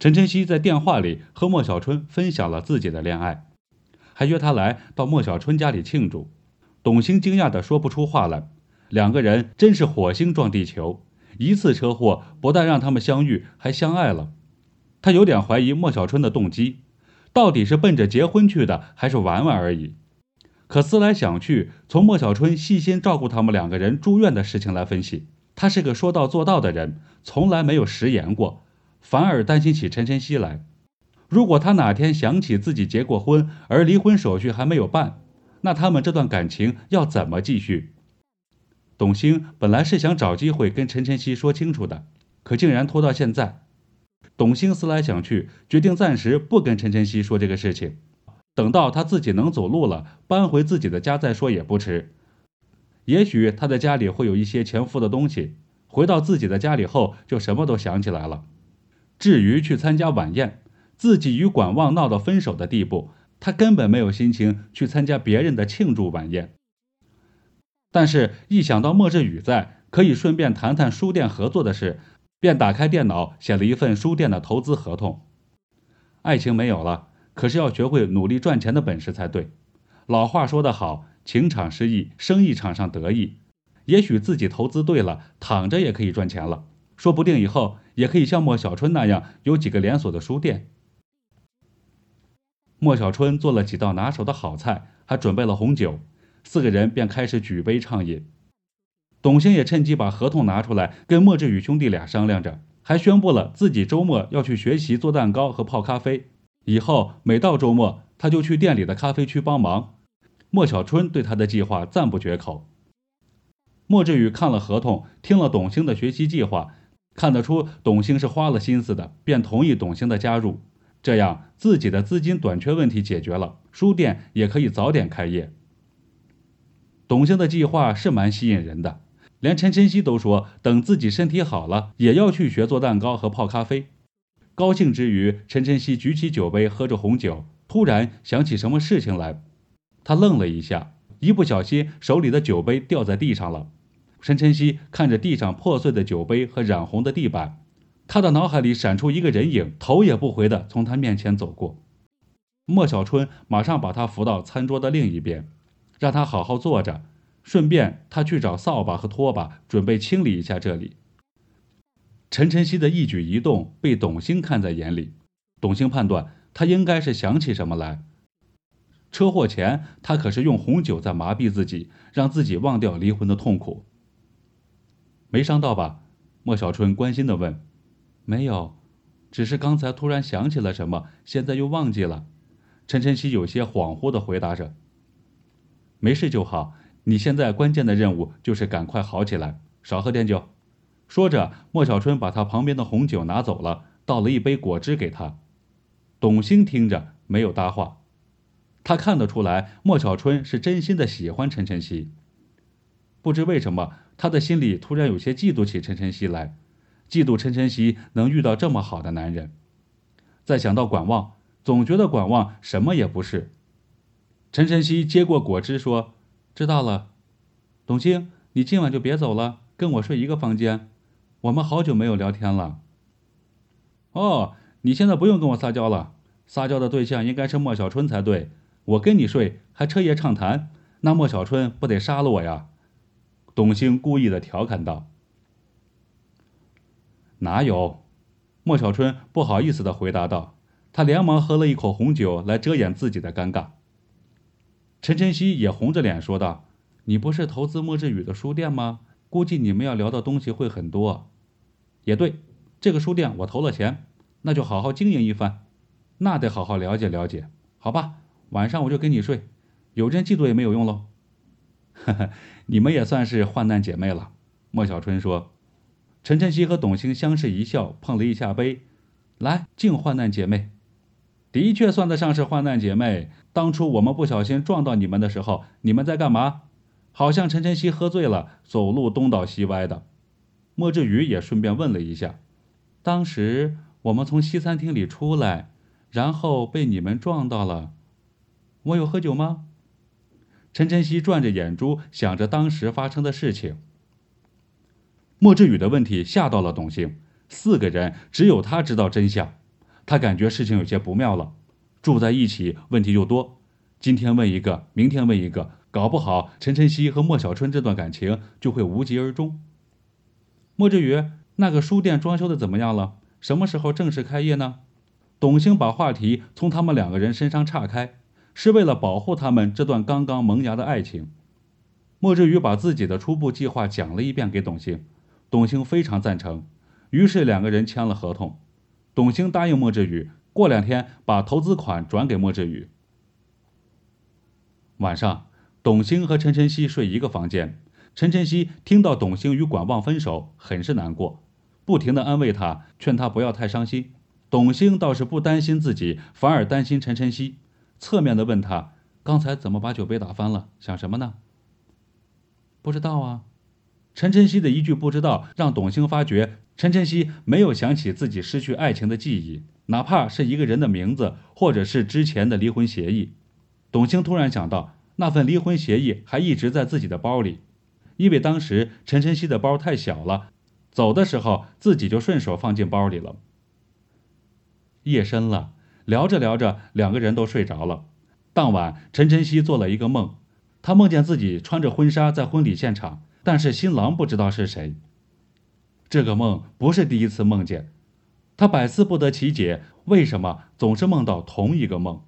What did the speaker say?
陈晨曦在电话里和莫小春分享了自己的恋爱，还约他来到莫小春家里庆祝。董卿惊讶的说不出话来，两个人真是火星撞地球，一次车祸不但让他们相遇，还相爱了。他有点怀疑莫小春的动机，到底是奔着结婚去的，还是玩玩而已？可思来想去，从莫小春细心照顾他们两个人住院的事情来分析，他是个说到做到的人，从来没有食言过。反而担心起陈晨曦来。如果他哪天想起自己结过婚，而离婚手续还没有办，那他们这段感情要怎么继续？董卿本来是想找机会跟陈晨曦说清楚的，可竟然拖到现在。董卿思来想去，决定暂时不跟陈晨曦说这个事情，等到他自己能走路了，搬回自己的家再说也不迟。也许他在家里会有一些前夫的东西，回到自己的家里后，就什么都想起来了。至于去参加晚宴，自己与管望闹到分手的地步，他根本没有心情去参加别人的庆祝晚宴。但是，一想到莫志宇在，可以顺便谈谈书店合作的事，便打开电脑写了一份书店的投资合同。爱情没有了，可是要学会努力赚钱的本事才对。老话说得好，情场失意，生意场上得意。也许自己投资对了，躺着也可以赚钱了。说不定以后也可以像莫小春那样有几个连锁的书店。莫小春做了几道拿手的好菜，还准备了红酒，四个人便开始举杯畅饮。董卿也趁机把合同拿出来跟莫志宇兄弟俩商量着，还宣布了自己周末要去学习做蛋糕和泡咖啡，以后每到周末他就去店里的咖啡区帮忙。莫小春对他的计划赞不绝口。莫志宇看了合同，听了董卿的学习计划。看得出董卿是花了心思的，便同意董卿的加入，这样自己的资金短缺问题解决了，书店也可以早点开业。董卿的计划是蛮吸引人的，连陈晨曦都说等自己身体好了，也要去学做蛋糕和泡咖啡。高兴之余，陈晨曦举起酒杯喝着红酒，突然想起什么事情来，他愣了一下，一不小心手里的酒杯掉在地上了。陈晨曦看着地上破碎的酒杯和染红的地板，他的脑海里闪出一个人影，头也不回地从他面前走过。莫小春马上把他扶到餐桌的另一边，让他好好坐着，顺便他去找扫把和拖把，准备清理一下这里。陈晨曦的一举一动被董卿看在眼里，董卿判断他应该是想起什么来。车祸前，他可是用红酒在麻痹自己，让自己忘掉离婚的痛苦。没伤到吧？莫小春关心地问。没有，只是刚才突然想起了什么，现在又忘记了。陈晨曦有些恍惚地回答着。没事就好，你现在关键的任务就是赶快好起来，少喝点酒。说着，莫小春把他旁边的红酒拿走了，倒了一杯果汁给他。董卿听着没有搭话，他看得出来莫小春是真心的喜欢陈晨曦。不知为什么。他的心里突然有些嫉妒起陈晨曦来，嫉妒陈晨曦能遇到这么好的男人。再想到管望，总觉得管望什么也不是。陈晨曦接过果汁说：“知道了，董卿，你今晚就别走了，跟我睡一个房间。我们好久没有聊天了。”哦，你现在不用跟我撒娇了，撒娇的对象应该是莫小春才对。我跟你睡还彻夜畅谈，那莫小春不得杀了我呀？董卿故意的调侃道：“哪有？”莫小春不好意思的回答道。他连忙喝了一口红酒来遮掩自己的尴尬。陈晨曦也红着脸说道：“你不是投资莫志宇的书店吗？估计你们要聊的东西会很多。”也对，这个书店我投了钱，那就好好经营一番。那得好好了解了解，好吧？晚上我就跟你睡，有人嫉妒也没有用喽。哈哈，你们也算是患难姐妹了。”莫小春说。陈晨曦和董卿相视一笑，碰了一下杯，来敬患难姐妹。的确算得上是患难姐妹。当初我们不小心撞到你们的时候，你们在干嘛？好像陈晨曦喝醉了，走路东倒西歪的。莫志宇也顺便问了一下，当时我们从西餐厅里出来，然后被你们撞到了。我有喝酒吗？陈晨曦转着眼珠，想着当时发生的事情。莫志宇的问题吓到了董卿，四个人只有他知道真相。他感觉事情有些不妙了。住在一起，问题就多，今天问一个，明天问一个，搞不好陈晨曦和莫小春这段感情就会无疾而终。莫志宇，那个书店装修的怎么样了？什么时候正式开业呢？董兴把话题从他们两个人身上岔开，是为了保护他们这段刚刚萌芽的爱情。莫志宇把自己的初步计划讲了一遍给董兴，董兴非常赞成，于是两个人签了合同。董兴答应莫志宇，过两天把投资款转给莫志宇。晚上，董兴和陈晨曦睡一个房间。陈晨曦听到董兴与管望分手，很是难过，不停的安慰他，劝他不要太伤心。董兴倒是不担心自己，反而担心陈晨曦，侧面的问他：“刚才怎么把酒杯打翻了？想什么呢？”“不知道啊。”陈晨曦的一句“不知道”，让董兴发觉陈晨曦没有想起自己失去爱情的记忆，哪怕是一个人的名字，或者是之前的离婚协议。董兴突然想到，那份离婚协议还一直在自己的包里。因为当时陈晨曦的包太小了，走的时候自己就顺手放进包里了。夜深了，聊着聊着，两个人都睡着了。当晚，陈晨曦做了一个梦，他梦见自己穿着婚纱在婚礼现场，但是新郎不知道是谁。这个梦不是第一次梦见，他百思不得其解，为什么总是梦到同一个梦。